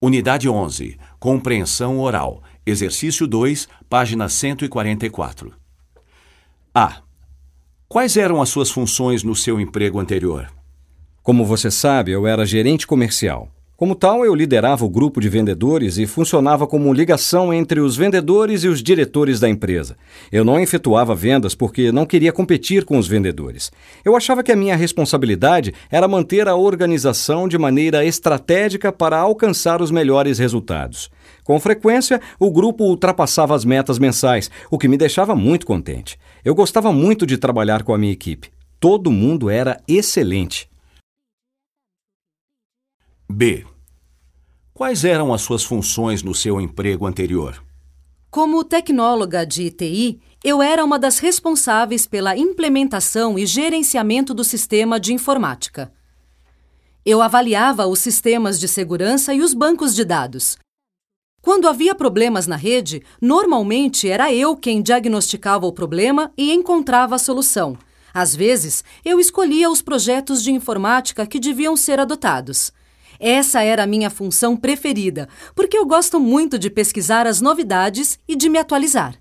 Unidade 11. Compreensão oral. Exercício 2, página 144. A. Quais eram as suas funções no seu emprego anterior? Como você sabe, eu era gerente comercial. Como tal, eu liderava o grupo de vendedores e funcionava como ligação entre os vendedores e os diretores da empresa. Eu não efetuava vendas porque não queria competir com os vendedores. Eu achava que a minha responsabilidade era manter a organização de maneira estratégica para alcançar os melhores resultados. Com frequência, o grupo ultrapassava as metas mensais, o que me deixava muito contente. Eu gostava muito de trabalhar com a minha equipe. Todo mundo era excelente. B. Quais eram as suas funções no seu emprego anterior? Como tecnóloga de TI, eu era uma das responsáveis pela implementação e gerenciamento do sistema de informática. Eu avaliava os sistemas de segurança e os bancos de dados. Quando havia problemas na rede, normalmente era eu quem diagnosticava o problema e encontrava a solução. Às vezes, eu escolhia os projetos de informática que deviam ser adotados. Essa era a minha função preferida, porque eu gosto muito de pesquisar as novidades e de me atualizar.